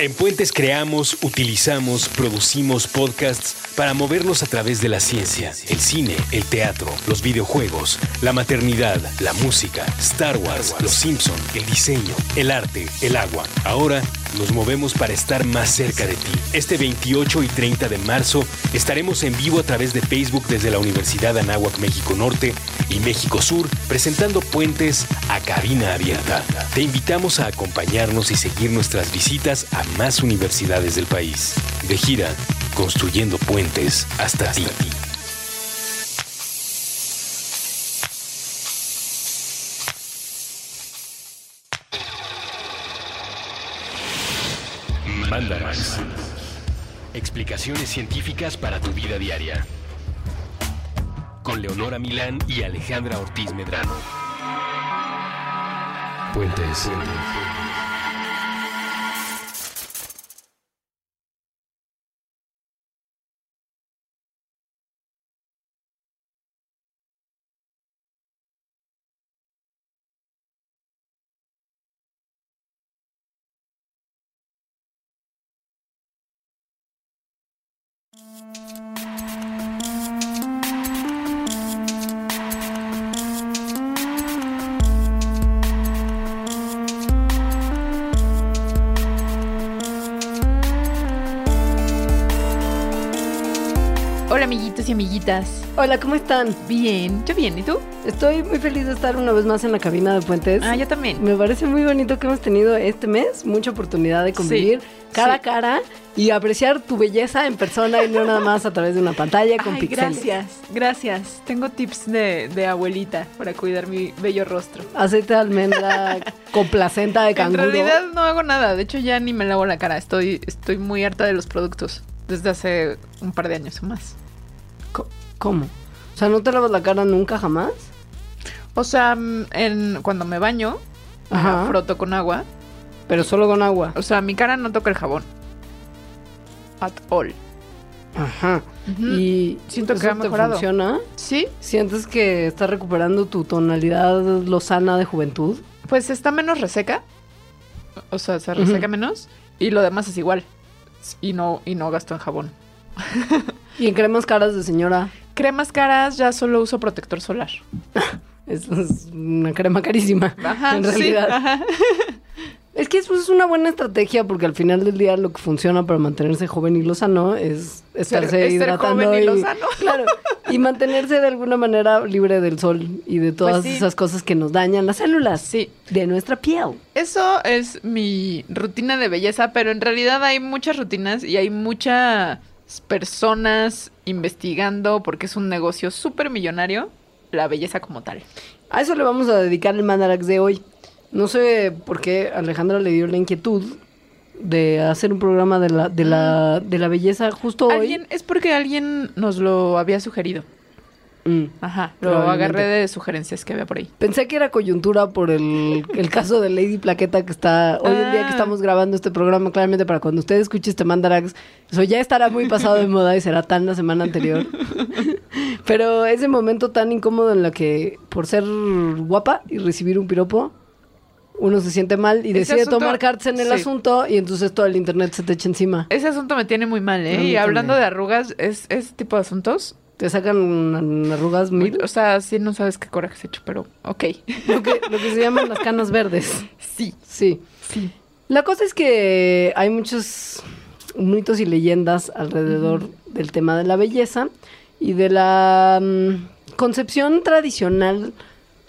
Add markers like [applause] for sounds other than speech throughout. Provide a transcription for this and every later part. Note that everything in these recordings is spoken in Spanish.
En Puentes creamos, utilizamos, producimos podcasts para movernos a través de la ciencia, el cine, el teatro, los videojuegos, la maternidad, la música, Star Wars, los Simpson, el diseño, el arte, el agua. Ahora nos movemos para estar más cerca de ti. Este 28 y 30 de marzo estaremos en vivo a través de Facebook desde la Universidad Anáhuac México Norte y México Sur, presentando puentes a cabina abierta. Te invitamos a acompañarnos y seguir nuestras visitas a más universidades del país. De gira, construyendo puentes hasta ti. Mandarax. Explicaciones científicas para tu vida diaria. Con Leonora Milán y Alejandra Ortiz Medrano. Puentes. Hola, ¿cómo están? Bien, yo bien, ¿y tú? Estoy muy feliz de estar una vez más en la cabina de Puentes. Ah, yo también. Me parece muy bonito que hemos tenido este mes mucha oportunidad de convivir cara a sí. cara y apreciar tu belleza en persona y no nada más a través de una pantalla con Ay, pixeles. gracias, gracias. Tengo tips de, de abuelita para cuidar mi bello rostro. Aceite de almendra con placenta de [laughs] En canguro. realidad no hago nada, de hecho ya ni me lavo la cara, estoy, estoy muy harta de los productos desde hace un par de años o más. ¿Cómo? O sea, ¿no te lavas la cara nunca jamás? O sea, mm, en, cuando me baño, Ajá. froto con agua. Pero solo con agua. O sea, mi cara no toca el jabón. At all. Ajá. Y Siento que ¿eso ha te mejorado. funciona? Sí, ¿Sientes que estás recuperando tu tonalidad lozana de juventud? Pues está menos reseca. O sea, se reseca menos. Y lo demás es igual. Y no, y no gasto en jabón. [laughs] Y en cremas caras de señora, Cremas caras, ya solo uso protector solar. [laughs] es, es una crema carísima. Ajá, en sí, realidad. ajá. [laughs] Es que eso es una buena estrategia porque al final del día lo que funciona para mantenerse joven y lozano es estarse es ser hidratando joven y y, [laughs] claro, y mantenerse de alguna manera libre del sol y de todas Pues sí. esas cosas que nos dañan las células Sí. de nuestra piel. Eso es mi rutina de belleza, pero en realidad hay muchas rutinas y hay muchas personas investigando porque es un negocio súper millonario la belleza como tal. A eso le vamos a dedicar el Mandarax de hoy. No sé por qué Alejandra le dio la inquietud de hacer un programa de la, de la, de la belleza justo hoy. Es porque alguien nos lo había sugerido. Mm. Ajá, lo agarré de sugerencias que había por ahí. Pensé que era coyuntura por el, el caso de Lady Plaqueta que está hoy en día que Ah. estamos grabando este programa. Claramente para cuando usted escuche este Mandarax, eso ya estará muy pasado de moda y será tan la semana anterior. [laughs] Pero ese momento tan incómodo en la que por ser guapa y recibir un piropo, uno se siente mal y Ese decide asunto- tomar cartas en el sí. asunto y entonces todo el internet se te echa encima. Ese asunto me tiene muy mal, ¿eh? Y hablando también. de arrugas, es ese tipo de asuntos. Te sacan arrugas mil, O sea, sí no sabes qué coraje has hecho, pero ok. [laughs] lo que, lo que se llaman las canas verdes. Sí, Sí. sí. La cosa es que hay muchos mitos y leyendas alrededor del tema de la belleza y de la mm, concepción tradicional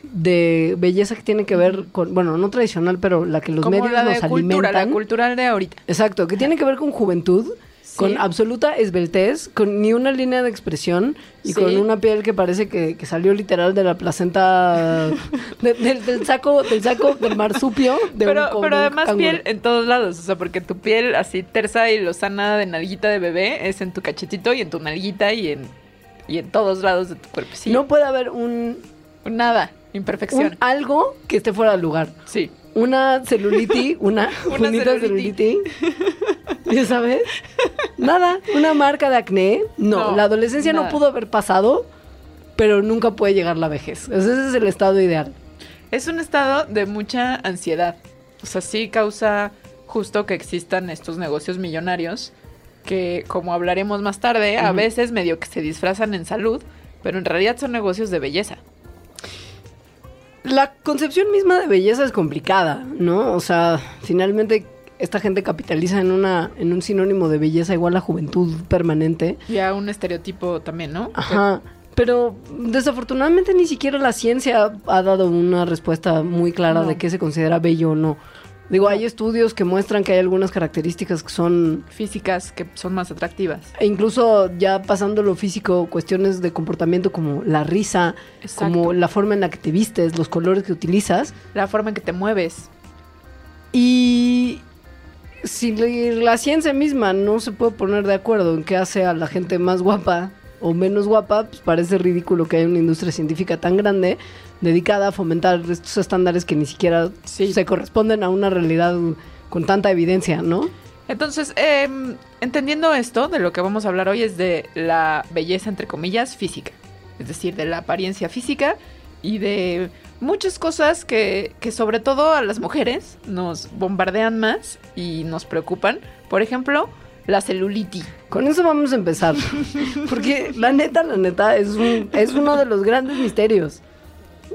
de belleza que tiene que ver con, bueno, no tradicional, pero la que los Como medios la de nos cultura, la alimentan. cultural de ahorita. Exacto, que tiene que ver con juventud, Sí. con absoluta esbeltez, con ni una línea de expresión y Sí. con una piel que parece que, que salió literal de la placenta [laughs] de- del, del saco del saco del marsupio de Pero, un pero un además piel en todos lados, o sea, porque tu piel así tersa y lozana de nalguita de bebé es en tu cachetito y en tu nalguita y en, y en todos lados de tu cuerpo. Sí, No puede haber un, nada, un imperfección. algo que esté fuera de lugar. Sí. Una celulitis, una, [laughs] Una celulitis. ¿Ya sabes? Nada, una marca de acné. No, No, la adolescencia nada. no pudo haber pasado, pero nunca puede llegar la vejez. Ese es el estado ideal. Es un estado de mucha ansiedad. O sea, sí causa justo que existan estos negocios millonarios que, como hablaremos más tarde, a veces medio que se disfrazan en salud, pero en realidad son negocios de belleza. La concepción misma de belleza es complicada, ¿no? O sea, finalmente esta gente capitaliza en una en un sinónimo de belleza igual a juventud permanente. Y a un estereotipo también, ¿no? Ajá. Pero desafortunadamente ni siquiera la ciencia ha dado una respuesta muy clara No. de qué se considera bello o no. Digo, hay estudios que muestran que hay algunas características que son, Físicas que son más atractivas. e incluso ya pasando lo físico, cuestiones de comportamiento como la risa, Exacto. como la forma en la que te vistes, los colores que utilizas. La forma en que te mueves. Y si la ciencia misma no se puede poner de acuerdo en qué hace a la gente más guapa o menos guapa, pues parece ridículo que haya una industria científica tan grande dedicada a fomentar estos estándares que ni siquiera Sí. se corresponden a una realidad con tanta evidencia, ¿no? Entonces, em, entendiendo esto, de lo que vamos a hablar hoy es de la belleza, entre comillas, física. Es decir, de la apariencia física y de muchas cosas que, que sobre todo a las mujeres nos bombardean más y nos preocupan. Por ejemplo, la celulitis. Con eso vamos a empezar. [laughs] Porque la neta, la neta, es, un- es uno de los grandes misterios.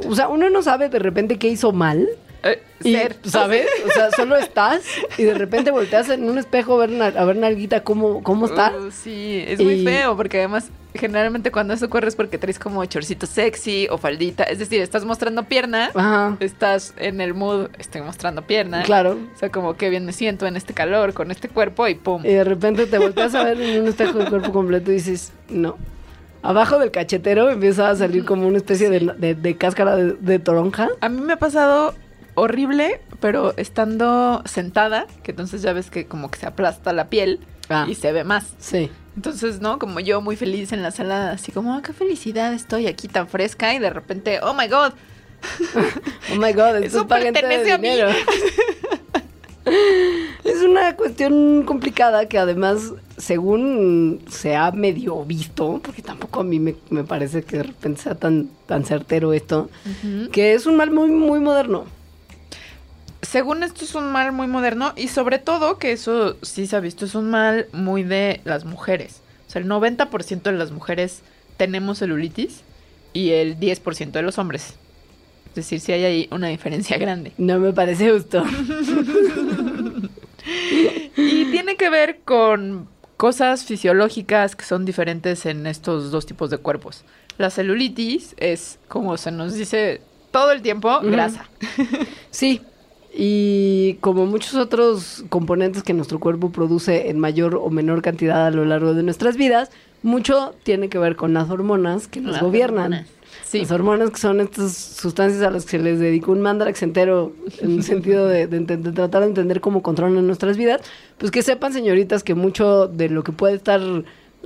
O sea, uno no sabe de repente qué hizo mal. Eh, Y, ser, ¿sabes? O sea, solo estás y de repente volteas en un espejo a ver, na- a ver nalguita cómo, cómo está. Uh, sí, es muy feo porque además generalmente cuando eso ocurre es porque traes como chorcito sexy o faldita. Es decir, estás mostrando pierna, Ajá, estás en el mood, estoy mostrando pierna. claro. O sea, como que bien me siento en este calor, con este cuerpo y pum. Y de repente te volteas a ver en un espejo de cuerpo completo y dices, no. Abajo del cachetero empieza a salir como una especie de, de- de cáscara de, de toronja. A mí me ha pasado horrible, pero estando sentada, que entonces ya ves que como que se aplasta la piel Ah. y se ve más. Sí. Entonces, ¿no? Como yo muy feliz en la sala, así como, "Ah, qué felicidad, estoy aquí tan fresca y de repente, oh my god, [laughs] Oh my god, Eso gente de pertenece a mí. dinero. [laughs] Es una cuestión complicada que además, según se ha medio visto, porque tampoco a mí me, me parece que de repente sea tan, tan certero esto, que es un mal muy, muy moderno. según esto es un mal muy moderno y sobre todo que eso sí se ha visto, es un mal muy de las mujeres. O sea, el 90% de las mujeres tenemos celulitis y el 10% de los hombres. Es decir, sí hay ahí una diferencia grande. No me parece justo. [laughs] Y tiene que ver con cosas fisiológicas que son diferentes en estos dos tipos de cuerpos. La celulitis es, como se nos dice todo el tiempo, grasa. [laughs] Sí, y como muchos otros componentes que nuestro cuerpo produce en mayor o menor cantidad a lo largo de nuestras vidas, mucho tiene que ver con las hormonas que nos gobiernan. hormonas. Sí. Las hormonas que son estas sustancias a las que se les dedicó un mandarax entero en el sentido de, de ente- de tratar de entender cómo controlan nuestras vidas, pues que sepan, señoritas, que mucho de lo que puede estar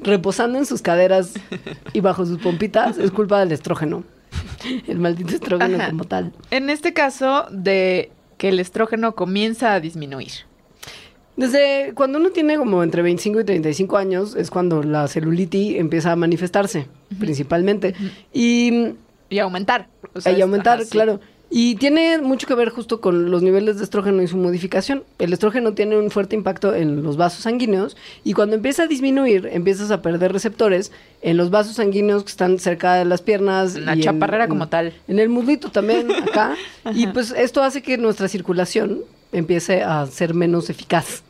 reposando en sus caderas y bajo sus pompitas es culpa del estrógeno. El maldito estrógeno Ajá. como tal. En este caso, de que el estrógeno comienza a disminuir. Desde cuando uno tiene como entre 25 y 35 años es cuando la celulitis empieza a manifestarse, principalmente. Y, Y aumentar. O sea, y aumentar, ajá, sí. claro. Y tiene mucho que ver justo con los niveles de estrógeno y su modificación. El estrógeno tiene un fuerte impacto en los vasos sanguíneos y cuando empieza a disminuir, empiezas a perder receptores en los vasos sanguíneos que están cerca de las piernas. La en- chaparrera en- como tal. En el muslito también, [laughs] acá. y pues esto hace que nuestra circulación empiece a ser menos eficaz.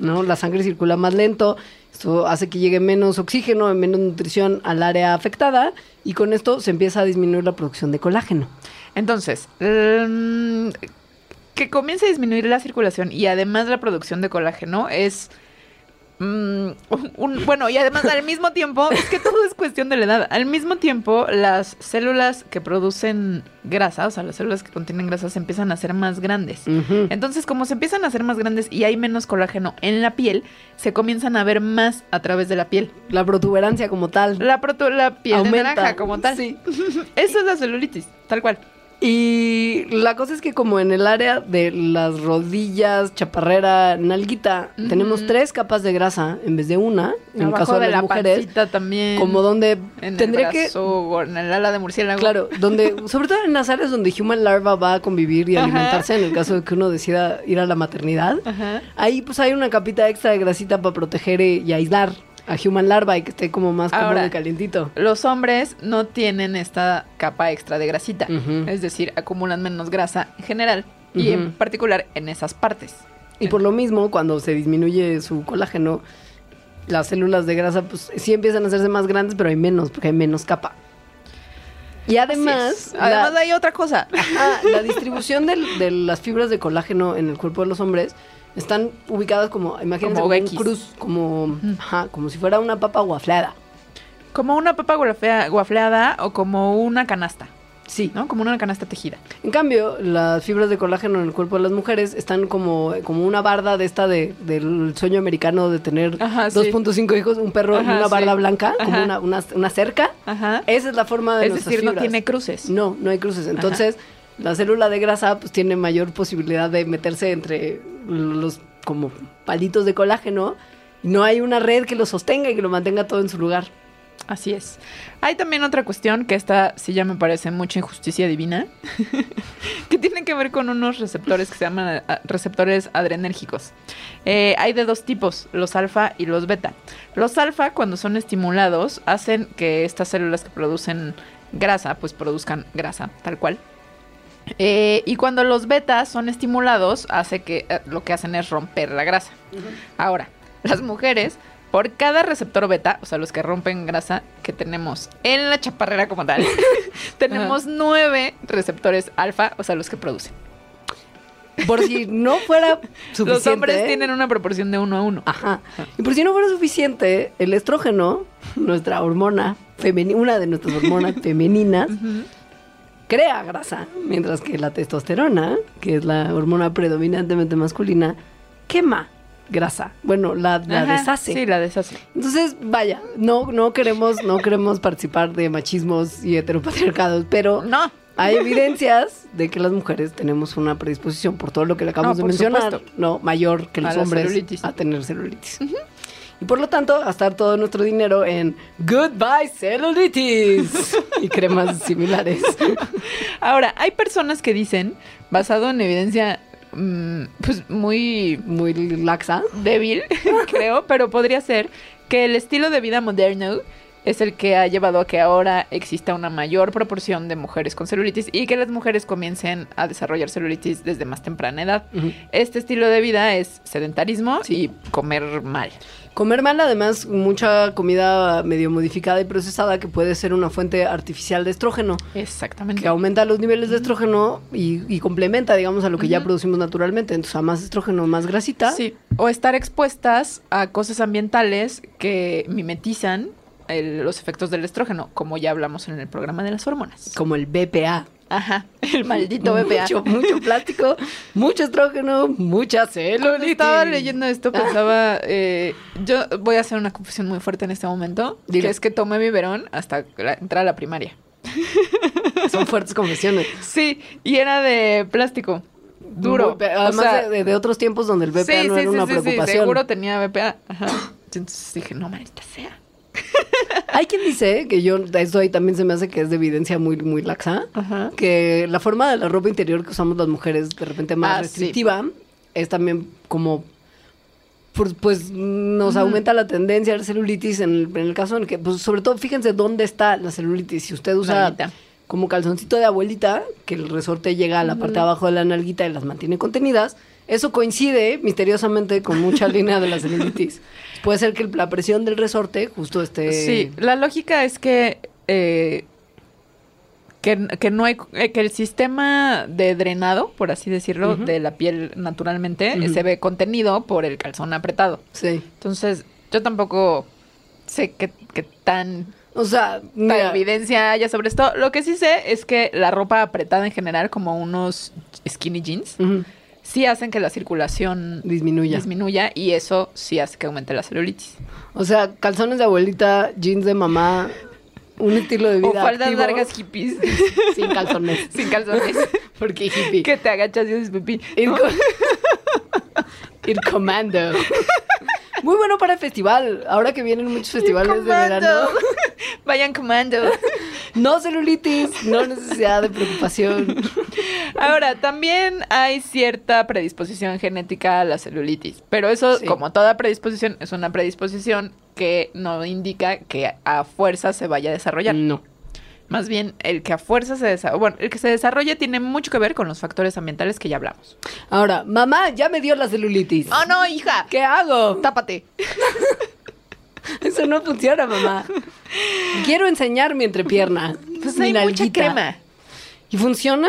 ¿no? La sangre circula más lento, esto hace que llegue menos oxígeno, menos nutrición al área afectada y con esto se empieza a disminuir la producción de colágeno. Entonces, mm, que comience a disminuir la circulación y además la producción de colágeno es... mm, un- bueno, y además al mismo tiempo, es que todo es cuestión de la edad. Al mismo tiempo, las células que producen grasa, o sea, las células que contienen grasa, se empiezan a hacer más grandes. Entonces, como se empiezan a hacer más grandes y hay menos colágeno en la piel, se comienzan a ver más a través de la piel. La protuberancia como tal. La, piel de aumenta. naranja como tal. Sí. [laughs] Eso es la celulitis, tal cual. Y la cosa es que como en el área de las rodillas, chaparrera, nalguita, tenemos tres capas de grasa en vez de una, en el Abajo caso de, de las la mujeres, también. como donde en tendría el que brazo o en el ala de murciélago. Claro, donde, [laughs] sobre todo en las áreas donde Human Larva va a convivir y Ajá. alimentarse en el caso de que uno decida ir a la maternidad. Ajá. Ahí pues hay una capita extra de grasita para proteger y aislar a Human Larva y que esté como más cómodo Ahora, y calientito. Los hombres no tienen esta capa extra de grasita. Es decir, acumulan menos grasa en general y en particular en esas partes. Y por lo mismo, cuando se disminuye su colágeno, las células de grasa pues sí empiezan a hacerse más grandes, pero hay menos, porque hay menos capa. Y además. Además la- hay otra cosa. La distribución del- de las fibras de colágeno en el cuerpo de los hombres están ubicadas como, imagínense, Como como, un cruz, como, ajá, como si fuera una papa guafleada. Como una papa guaflea- guafleada o como una canasta, Sí. ¿no? Como una canasta tejida. En cambio, las fibras de colágeno en el cuerpo de las mujeres están como, como una barda de esta de, del sueño americano de tener Ajá, sí. 2.5 hijos, un perro Ajá, y una barda sí. blanca, como una, una, una cerca. Ajá. Esa es la forma de Es decir, no tiene cruces. No, no hay cruces. Entonces, la célula de grasa pues tiene mayor posibilidad de meterse entre los como palitos de colágeno. No hay una red que lo sostenga y que lo mantenga todo en su lugar. Así es. Hay también otra cuestión que esta sí ya me parece mucha injusticia divina, [laughs] que tiene que ver con unos receptores que se llaman ah, receptores adrenérgicos. Eh, hay de dos tipos, los alfa y los beta. Los alfa, cuando son estimulados, hacen que estas células que producen grasa, pues produzcan grasa, tal cual. Eh, y cuando los betas son estimulados, hace que eh, lo que hacen es romper la grasa. Ahora, las mujeres, por cada receptor beta, o sea, los que rompen grasa que tenemos en la chaparrera como tal, [laughs] tenemos nueve receptores alfa, o sea, los que producen. Por si no fuera [laughs] suficiente. Los hombres tienen una proporción de uno a uno. Ajá. Y por si no fuera suficiente, el estrógeno, nuestra hormona femenina, una de nuestras hormonas [laughs] femeninas, Ujú. Crea grasa, mientras que la testosterona, que es la hormona predominantemente masculina, quema grasa. Bueno, la, la Ajá, deshace. Sí, la deshace. Entonces, vaya, no, no queremos, no queremos participar de machismos y heteropatriarcados, pero No. hay evidencias de que las mujeres tenemos una predisposición por todo lo que le acabamos No, de mencionar, supuesto. no mayor que A los hombres celulitis. a tener celulitis. Y por lo tanto, gastar todo nuestro dinero en Goodbye Celulitis y cremas [laughs] similares. Ahora, hay personas que dicen, basado en evidencia mm, pues muy Muy laxa. débil, [laughs] creo, pero podría ser que el estilo de vida moderno es el que ha llevado a que ahora exista una mayor proporción de mujeres con celulitis y que las mujeres comiencen a desarrollar celulitis desde más temprana edad. Este estilo de vida es sedentarismo y comer mal. Comer mal, además, mucha comida medio modificada y procesada que puede ser una fuente artificial de estrógeno. Exactamente. que aumenta los niveles de estrógeno y, y complementa, digamos, a lo que ya producimos naturalmente. Entonces, a más estrógeno, más grasita. Sí, o estar expuestas a cosas ambientales que mimetizan el- los efectos del estrógeno, como ya hablamos en el programa de las hormonas. Como el BPA. Ajá, el maldito BPA. Mucho, mucho plástico, mucho estrógeno, mucha celulitis. Estaba leyendo esto pensaba, eh, yo voy a hacer una confesión muy fuerte en este momento, Dilo. que es que tomé biberón hasta la- entrar a la primaria. [laughs] Son fuertes confesiones. Sí, y era de plástico, duro. Muy- O además sea, de, de otros tiempos donde el BPA sí, no sí, era sí, una sí, sí, preocupación. seguro tenía BPA. Ajá. Entonces dije, no, maldita sea. Hay quien dice que yo, esto ahí también se me hace que es de evidencia muy, muy laxa, Ajá. que la forma de la ropa interior que usamos las mujeres de repente más Ah, sí. restrictiva es también como pues, pues, nos aumenta la tendencia a la celulitis en el, en el caso en el que pues sobre todo fíjense dónde está la celulitis si usted usa como calzoncito de abuelita que el resorte llega a la parte de abajo de la nalguita y las mantiene contenidas eso coincide misteriosamente con mucha [laughs] línea de la celulitis. Puede ser que la presión del resorte justo esté Sí, la lógica es que, eh, que, que no hay, eh, que el sistema de drenado, por así decirlo, de la piel naturalmente se ve contenido por el calzón apretado. sí. Entonces, yo tampoco sé qué, qué tan o sea mira, evidencia haya sobre esto. Lo que sí sé es que la ropa apretada en general, como unos skinny jeans, sí hacen que la circulación disminuya disminuya y eso sí hace que aumente la celulitis. O sea, calzones de abuelita, jeans de mamá un estilo de vida O faldas activo, largas hippies. [laughs] sin calzones. [laughs] Sin calzones. [laughs] Porque hippie. que te agachas y haces pipí. Ir, co- Ir comando. Muy bueno para el festival. Ahora que vienen muchos festivales de verano. Vayan comando. No celulitis, no necesidad de preocupación. [laughs] Ahora, también hay cierta predisposición genética a la celulitis, pero eso, Sí. como toda predisposición, es una predisposición que no indica que a fuerza se vaya a desarrollar. No. Más bien, el que a fuerza se desarrolla, bueno, el que se desarrolla tiene mucho que ver con los factores ambientales que ya hablamos. Ahora, mamá, ya me dio la celulitis. ¡Oh, no, hija! ¿Qué hago? ¡Tápate! [laughs] Eso no funciona, mamá. [laughs] Quiero enseñar mi entrepierna. Pues mi hay mucha crema. ¿Y funciona?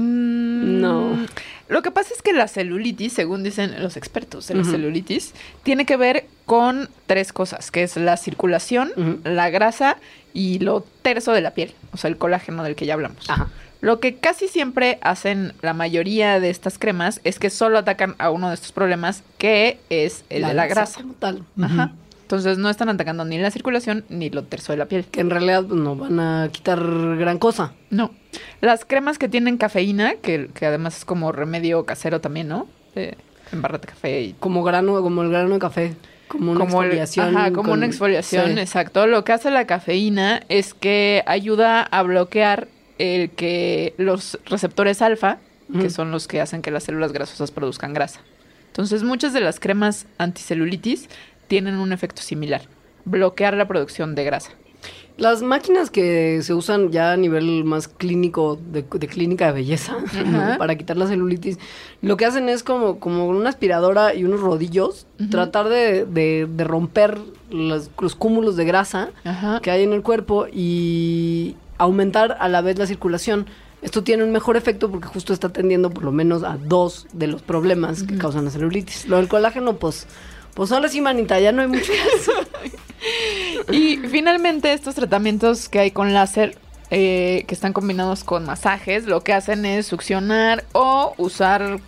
Mm, No. Lo que pasa es que la celulitis, según dicen los expertos en la celulitis, tiene que ver con tres cosas, que es la circulación, la grasa y lo terso de la piel, o sea, el colágeno del que ya hablamos. Ajá. Lo que casi siempre hacen la mayoría de estas cremas es que solo atacan a uno de estos problemas, que es el de la grasa. como tal. Ajá. Entonces no están atacando ni la circulación ni lo terso de la piel. Que en realidad pues, no van a quitar gran cosa. No. Las cremas que tienen cafeína, que, que además es como remedio casero también, ¿no? De embárrate café y Como grano, como el grano de café. Como una como el- exfoliación. ajá, como con- una exfoliación, Sí. exacto. Lo que hace la cafeína es que ayuda a bloquear el que los receptores alfa, que son los que hacen que las células grasosas produzcan grasa. Entonces, muchas de las cremas anticelulitis tienen un efecto similar, bloquear la producción de grasa. Las máquinas que se usan ya a nivel más clínico, de, de clínica de belleza, [laughs] para quitar la celulitis, lo que hacen es como, como una aspiradora y unos rodillos, tratar de, de- de romper los, los cúmulos de grasa Ajá. que hay en el cuerpo y aumentar a la vez la circulación. Esto tiene un mejor efecto porque justo está atendiendo por lo menos a dos de los problemas que causan la celulitis. Lo del colágeno, pues, pues ahora sí, manita, ya no hay mucho hacer. [laughs] Y finalmente estos tratamientos que hay con láser, eh, que están combinados con masajes, lo que hacen es succionar o usar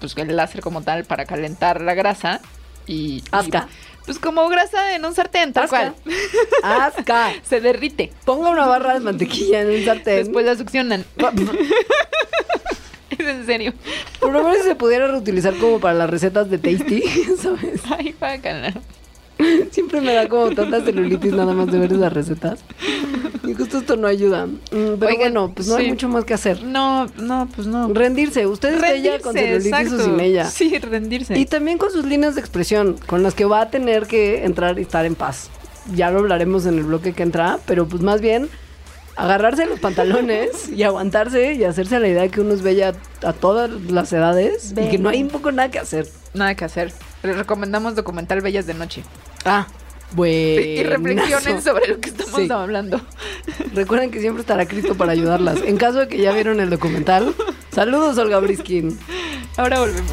pues, el láser como tal para calentar la grasa y... y, Asca. pues como grasa en un sartén, tal Asca. cual. Asca. [laughs] Se derrite. Ponga una barra de mantequilla en un sartén. Después la succionan. [laughs] [laughs] es en serio. Por lo menos se pudiera reutilizar como para las recetas de Tasty, [laughs] ¿sabes? Ay, bacana. Siempre me da como tanta celulitis nada más de ver esas recetas. Y justo esto no ayuda. Mm, Pero Oigan, bueno, pues no hay mucho más que hacer. No, no, pues no. Rendirse. Usted está ya con celulitis o exacto. sin ella. Sí, rendirse. Y también con sus líneas de expresión, con las que va a tener que entrar y estar en paz. Ya lo hablaremos en el bloque que entra, pero pues más bien agarrarse los pantalones y aguantarse y hacerse la idea de que uno es bella a todas las edades y que no hay un poco nada que hacer. Nada que hacer. Les recomendamos documental Bellas de Noche. Ah, bueno. y reflexionen sobre lo que estamos Sí. hablando. Recuerden que siempre estará Cristo para ayudarlas. En caso de que ya vieron el documental, saludos, Olga Briskin. Ahora volvemos.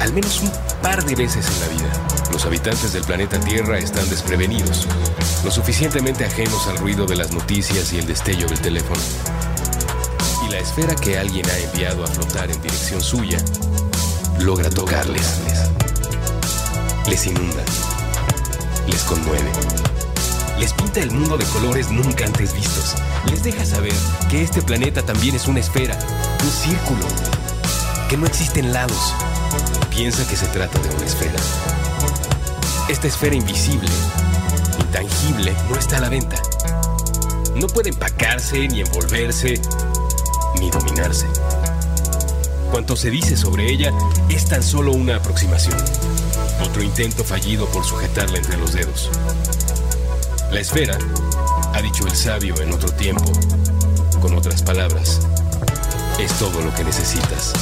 al menos un par de veces en la vida, los habitantes del planeta Tierra están desprevenidos, lo suficientemente ajenos al ruido de las noticias y el destello del teléfono. Y la esfera que alguien ha enviado a flotar en dirección suya logra tocarles. Les inunda, les conmueve, les pinta el mundo de colores nunca antes vistos. Les deja saber que este planeta también es una esfera, un círculo, que no existen lados. Piensa que se trata de una esfera. Esta esfera invisible, intangible, no está a la venta. No puede empacarse, ni envolverse, ni dominarse. Cuanto se dice sobre ella es tan solo una aproximación. Otro intento fallido por sujetarla entre los dedos. La esfera, ha dicho el sabio en otro tiempo, con otras palabras, es todo lo que necesitas.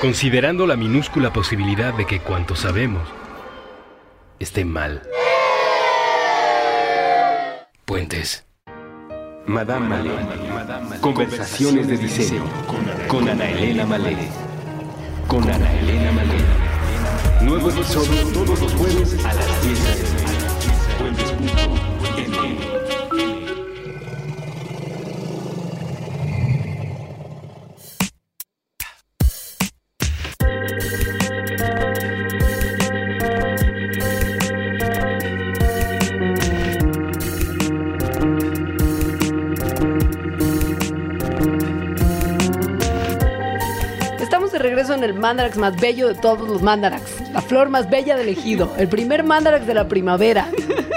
Considerando la minúscula posibilidad de que cuanto sabemos esté mal. Puentes. Madame Malé. Conversaciones de diseño. Con Ana Elena Malé. Con Ana Elena Malé. Nuevo episodio todos los jueves a las 10 de Puentes.mx. mandarax más bello de todos los mandarax. La flor más bella del ejido. El primer mandarax de la primavera.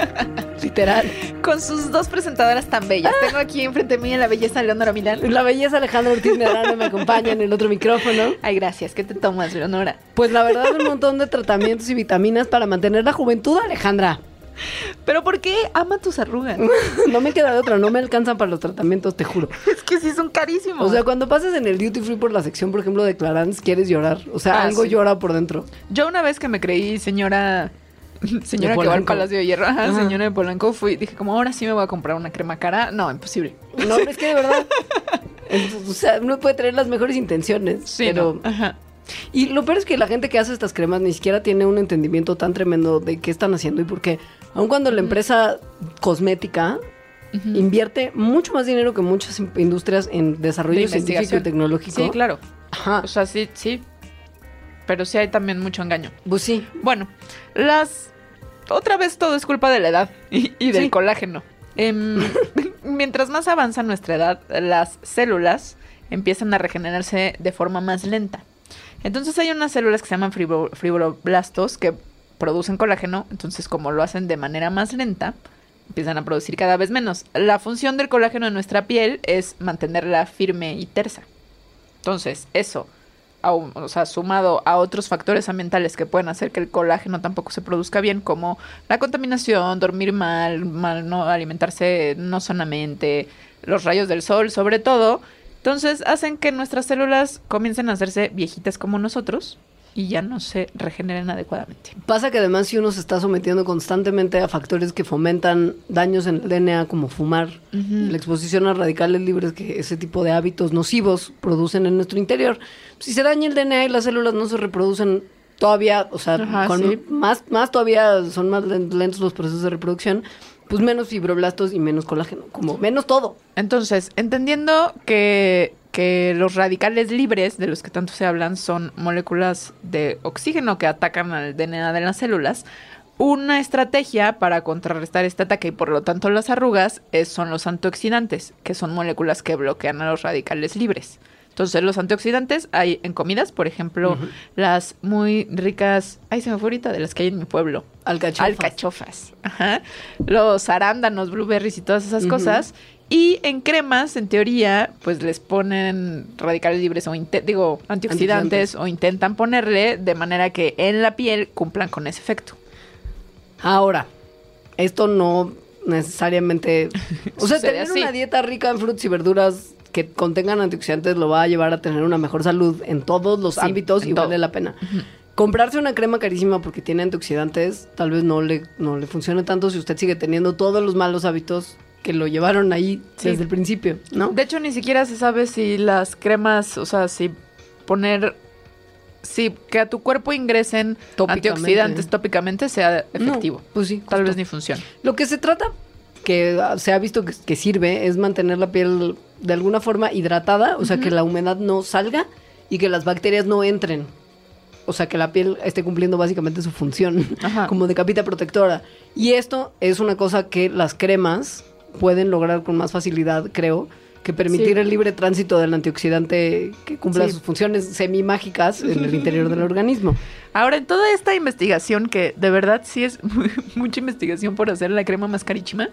[laughs] Literal. Con sus dos presentadoras tan bellas. Tengo aquí enfrente de mí a la belleza Leonora Milán. La belleza Alejandra Ortiz Medrano me acompaña en el otro micrófono. Ay, gracias. ¿Qué te tomas, Leonora? Pues la verdad, un montón de tratamientos y vitaminas para mantener la juventud, Alejandra. ¿Pero por qué ama tus arrugas? [laughs] No me queda de otra, no me alcanzan para los tratamientos, te juro. es que sí son carísimos. O sea, cuando pasas en el duty free por la sección, por ejemplo, de Clarance, quieres llorar. O sea, Ah, algo sí. llora por dentro. Yo una vez que me creí señora... [laughs] Señora que va al. Palacio de Hierro, ajá, Ajá. señora de Polanco, fui, dije como ahora sí me voy a comprar una crema cara. No, imposible. No, es que de verdad. [laughs] o sea, uno puede tener las mejores intenciones. Sí, pero. no. Ajá. Y lo peor es que la gente que hace estas cremas ni siquiera tiene un entendimiento tan tremendo de qué están haciendo y por qué. Aun cuando la empresa cosmética invierte mucho más dinero que muchas in- industrias en desarrollo De científico y tecnológico. Sí, claro. Ajá. O sea, sí, sí. Pero sí hay también mucho engaño. Pues sí. Bueno, las. Otra vez todo es culpa de la edad y, y del Sí. colágeno. Em, [laughs] mientras más avanza nuestra edad, las células empiezan a regenerarse de forma más lenta. Entonces hay unas células que se llaman fibro- fibroblastos que producen colágeno, entonces como lo hacen de manera más lenta, empiezan a producir cada vez menos. La función del colágeno en nuestra piel es mantenerla firme y tersa. Entonces, eso, au- o sea, sumado a otros factores ambientales que pueden hacer que el colágeno tampoco se produzca bien, como la contaminación, dormir mal, mal no alimentarse no sanamente, los rayos del sol, sobre todo, entonces hacen que nuestras células comiencen a hacerse viejitas como nosotros y ya no se regeneren adecuadamente. Pasa que además si uno se está sometiendo constantemente a factores que fomentan daños en el DNA como fumar, la exposición a radicales libres que ese tipo de hábitos nocivos producen en nuestro interior, si se daña el DNA y las células no se reproducen todavía, o sea, Ajá, con sí. más, más todavía son más len- lentos los procesos de reproducción, pues menos fibroblastos y menos colágeno, como menos todo. Entonces, entendiendo que, que los radicales libres, de los que tanto se hablan, son moléculas de oxígeno que atacan al DNA de las células, una estrategia para contrarrestar este ataque y por lo tanto las arrugas es- son los antioxidantes, que son moléculas que bloquean a los radicales libres. Entonces, los antioxidantes hay en comidas, por ejemplo, las muy ricas, ay, se me fue ahorita, de las que hay en mi pueblo. Alcachofas. Alcachofas. Ajá. Los arándanos, blueberries y todas esas cosas. Y en cremas, en teoría, pues les ponen radicales libres o, digo, antioxidantes, Antioxidantes. o intentan ponerle de manera que en la piel cumplan con ese efecto. Ahora, esto no necesariamente... [laughs] O sea, tener así. una dieta rica en frutas y verduras que contengan antioxidantes lo va a llevar a tener una mejor salud en todos los Sí, ámbitos y todo. vale la pena. Comprarse una crema carísima porque tiene antioxidantes tal vez no le, no le funcione tanto si usted sigue teniendo todos los malos hábitos que lo llevaron ahí Sí. desde el principio, ¿no? De hecho, ni siquiera se sabe si las cremas, o sea, si poner sí, que a tu cuerpo ingresen Tópicamente. antioxidantes tópicamente sea efectivo. No, pues sí, Tal vez ni funcione. Lo que se trata, que ah, se ha visto que, que sirve, es mantener la piel de alguna forma hidratada, o sea, que la humedad no salga y que las bacterias no entren. O sea, que la piel esté cumpliendo básicamente su función Ajá. [laughs] como de capita protectora. Y esto es una cosa que las cremas pueden lograr con más facilidad, creo, que permitir Sí. el libre tránsito del antioxidante que cumpla Sí. sus funciones semi-mágicas en el interior del organismo. Ahora, en toda esta investigación, que de verdad sí es [laughs] mucha investigación por hacer la crema más carichima,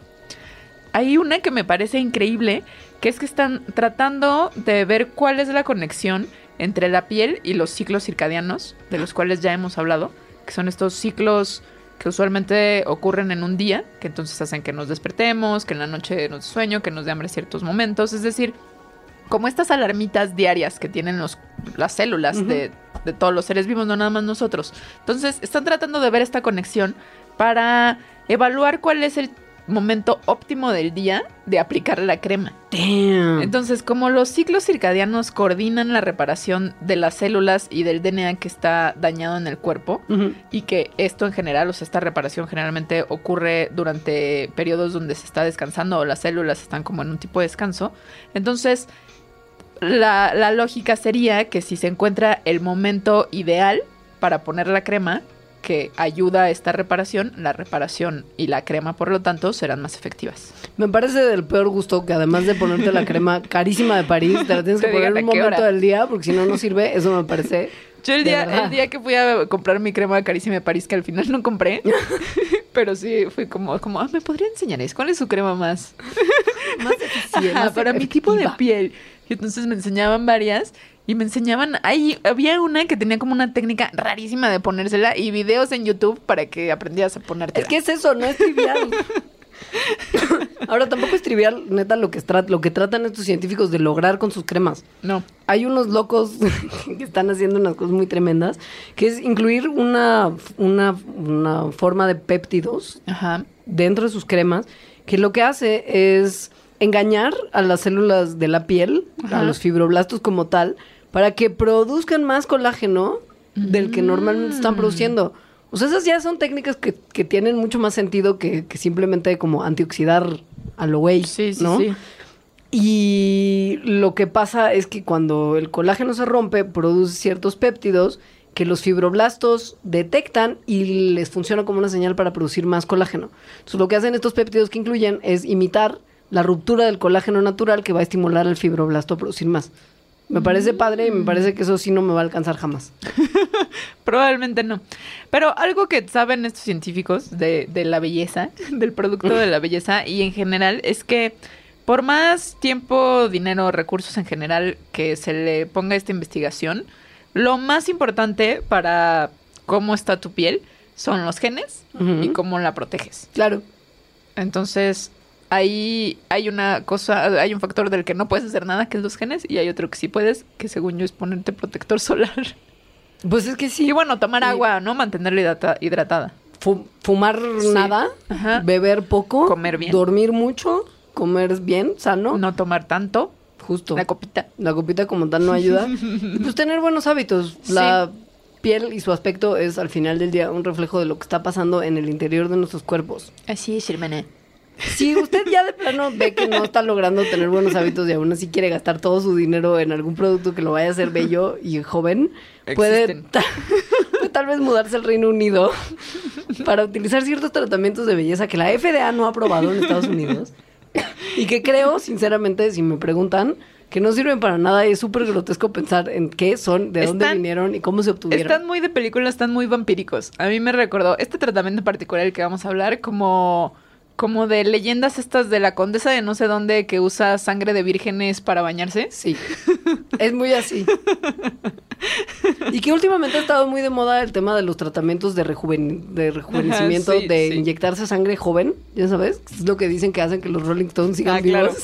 hay una que me parece increíble, que es que están tratando de ver cuál es la conexión entre la piel y los ciclos circadianos, de los cuales ya hemos hablado, que son estos ciclos que usualmente ocurren en un día, que entonces hacen que nos despertemos, que en la noche nos sueño, que nos dé hambre ciertos momentos, es decir, como estas alarmitas diarias que tienen los, las células de, de todos los seres vivos, no nada más nosotros. Entonces, están tratando de ver esta conexión para evaluar cuál es el momento óptimo del día de aplicar la crema. Damn. Entonces, como los ciclos circadianos coordinan la reparación de las células y del DNA que está dañado en el cuerpo, y que esto en general, o sea, esta reparación generalmente ocurre durante periodos donde se está descansando o las células están como en un tipo de descanso. Entonces, la, la lógica sería que si se encuentra el momento ideal para poner la crema que ayuda a esta reparación, la reparación y la crema, por lo tanto, serán más efectivas. Me parece del peor gusto que además de ponerte la crema [laughs] carísima de París, te la tienes que Te poner en un momento hora. del día, porque si no, no sirve. Eso me parece. [laughs] Yo el día, el día que fui a comprar mi crema carísima de París, que al final no compré, [laughs] pero sí fui como, como, ah, ¿me podría enseñar? ¿Cuál es su crema más? Más eficiente. Ajá, más para mi tipo de efectiva. piel. Y entonces me enseñaban varias y me enseñaban, ahí había una que tenía como una técnica rarísima de ponérsela y videos en YouTube para que aprendieras a ponerte. Es que es eso, no es trivial. [laughs] Ahora tampoco es trivial, neta, lo que, lo que tratan estos científicos de lograr con sus cremas. no. Hay unos locos [laughs] que están haciendo unas cosas muy tremendas, que es incluir una, una, una forma de péptidos Ajá. dentro de sus cremas, que lo que hace es engañar a las células de la piel, Ajá. a los fibroblastos como tal, para que produzcan más colágeno del que normalmente están Mm. produciendo. O sea, esas ya son técnicas que, que tienen mucho más sentido que, que simplemente como antioxidar a lo güey, Sí, sí, ¿no? sí. Y lo que pasa es que cuando el colágeno se rompe, produce ciertos péptidos que los fibroblastos detectan y les funciona como una señal para producir más colágeno. Entonces, lo que hacen estos péptidos que incluyen es imitar la ruptura del colágeno natural que va a estimular al fibroblasto a producir más. Me parece padre y me parece que eso sí no me va a alcanzar jamás. [laughs] Probablemente no. Pero algo que saben estos científicos de, de la belleza, [laughs] del producto de la belleza y en general, es que por más tiempo, dinero, recursos en general que se le ponga a esta investigación, lo más importante para cómo está tu piel son los genes y cómo la proteges. Claro. Entonces, ahí hay una cosa, hay un factor del que no puedes hacer nada, que es los genes, y hay otro que sí puedes, que según yo es ponerte protector [laughs] solar. Pues es que sí. Y bueno, tomar agua, ¿no? Mantenerla hidrata- hidratada. Fu- fumar Sí. nada, Ajá. beber poco, Comer bien. dormir mucho, comer bien, sano, No tomar tanto. justo. La copita. La copita como tal no ayuda. Y [laughs] pues tener buenos hábitos. La piel y su aspecto es al final del día un reflejo de lo que está pasando en el interior de nuestros cuerpos. Así es, hermana. Si usted ya de plano ve que no está logrando tener buenos hábitos y aún así quiere gastar todo su dinero en algún producto que lo vaya a hacer bello y joven, puede, Existen. ta- [laughs] puede tal vez mudarse al Reino Unido para utilizar ciertos tratamientos de belleza que la FDA no ha aprobado en Estados Unidos y que creo, sinceramente, si me preguntan, que no sirven para nada y es súper grotesco pensar en qué son, de dónde Están- vinieron y cómo se obtuvieron. Están muy de película, están muy vampíricos. A mí me recordó este tratamiento en particular el que vamos a hablar como como de leyendas estas de la condesa de no sé dónde que usa sangre de vírgenes para bañarse. Sí, es muy así. Y que últimamente ha estado muy de moda el tema de los tratamientos de, rejuven- de rejuvenecimiento, Ajá, sí, de sí. inyectarse sangre joven, ya sabes, es lo que dicen que hacen que los Rolling Stones sigan Ah, claro. vivos.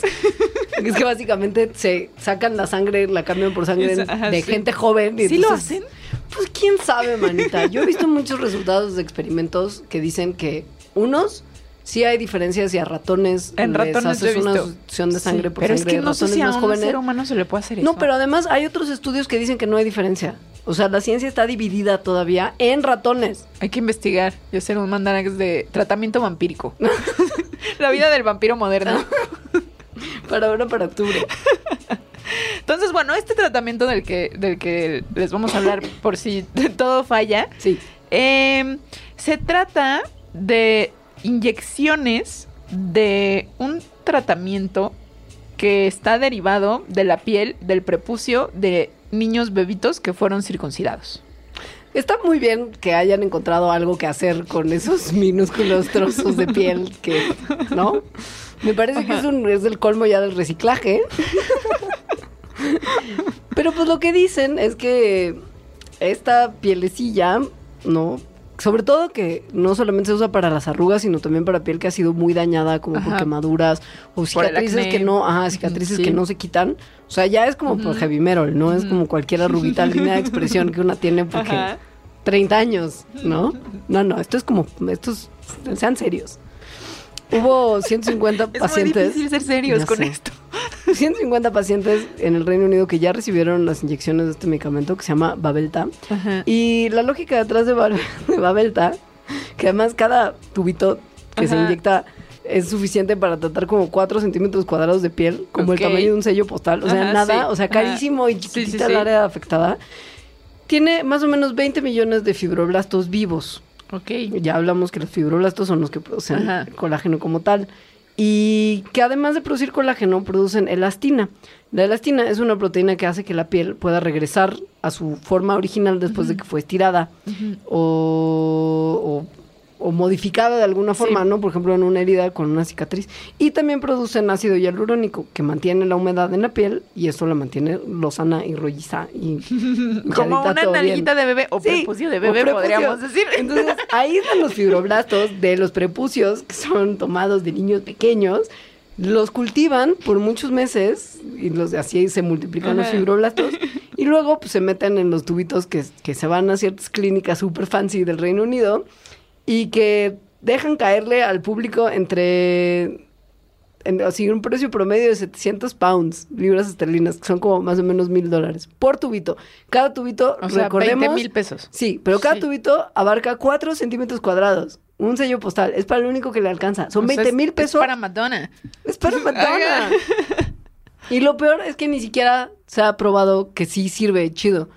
es que básicamente se sacan la sangre, la cambian por sangre ajá, de sí. gente joven. y ¿Sí lo hacen? Pues quién sabe, manita. Yo he visto muchos resultados de experimentos que dicen que unos Sí hay diferencias y a ratones En les ratones haces una succión de sangre Sí, por pero es que no sé si a más un jóvenes. ser humano se le puede hacer eso. No, pero además hay otros estudios que dicen que no hay diferencia. O sea, la ciencia está dividida todavía en ratones. Hay que investigar y hacer un mandanax de tratamiento vampírico. [laughs] La vida del vampiro moderno. [laughs] Para ahora, para octubre. [laughs] Entonces, bueno, este tratamiento del que, del que les vamos a hablar por si todo falla, Sí. eh, se trata de inyecciones de un tratamiento que está derivado de la piel del prepucio de niños bebitos que fueron circuncidados. Está muy bien que hayan encontrado algo que hacer con esos [laughs] minúsculos trozos de piel que, ¿no? Me parece que es, un, es el colmo ya del reciclaje. Pero pues lo que dicen es que esta pielecilla, ¿no? Sobre todo que no solamente se usa para las arrugas, sino también para piel que ha sido muy dañada, como por quemaduras o cicatrices que no, ajá, cicatrices Sí. que no se quitan. O sea, ya es como por heavy metal, no es como cualquier arruguita, [laughs] línea de expresión que una tiene porque Ajá. 30 años, ¿no? No, no, esto es como, estos, sean serios. Hubo 150 Es muy pacientes. difícil ser serios con sé. esto. 150 pacientes en el Reino Unido que ya recibieron las inyecciones de este medicamento que se llama Babelta. Y la lógica detrás de, Ba- [laughs] de Babelta, que además cada tubito que se Ajá. inyecta es suficiente para tratar como 4 centímetros cuadrados de piel, como el tamaño de un sello postal. O sea, Ajá, nada, sí. o sea, Ajá. carísimo y chiquitita sí, el área afectada. Tiene más o menos 20 millones de fibroblastos vivos. Ok. Ya hablamos que los fibroblastos son los que producen Ajá. colágeno como tal. Y que además de producir colágeno, producen elastina. La elastina es una proteína que hace que la piel pueda regresar a su forma original después de que fue estirada. O- o modificada de alguna Sí. forma, ¿no? Por ejemplo, en una herida con una cicatriz. Y también producen ácido hialurónico, que mantiene la humedad en la piel y eso la mantiene lozana y rolliza. Y [laughs] Como una bien. nalguita de bebé o Sí, prepucio de bebé, prepucio. podríamos decir. Entonces, ahí están los fibroblastos de los prepucios, que son tomados de niños pequeños. Los cultivan por muchos meses y los así se multiplican los fibroblastos. [laughs] Y luego pues, se meten en los tubitos que, que se van a ciertas clínicas super fancy del Reino Unido y que dejan caerle al público entre en, así, un precio promedio de 700 pounds, libras esterlinas, que son como más o menos mil dólares por tubito. Cada tubito, O recordemos, 20 mil pesos. Sí, pero cada Sí. tubito abarca 4 centímetros cuadrados. Un sello postal. Es para lo único que le alcanza. Son O sea, 20 es- mil es pesos. para Madonna. Es para [laughs] Madonna. Y lo peor es que ni siquiera se ha probado que sí sirve chido.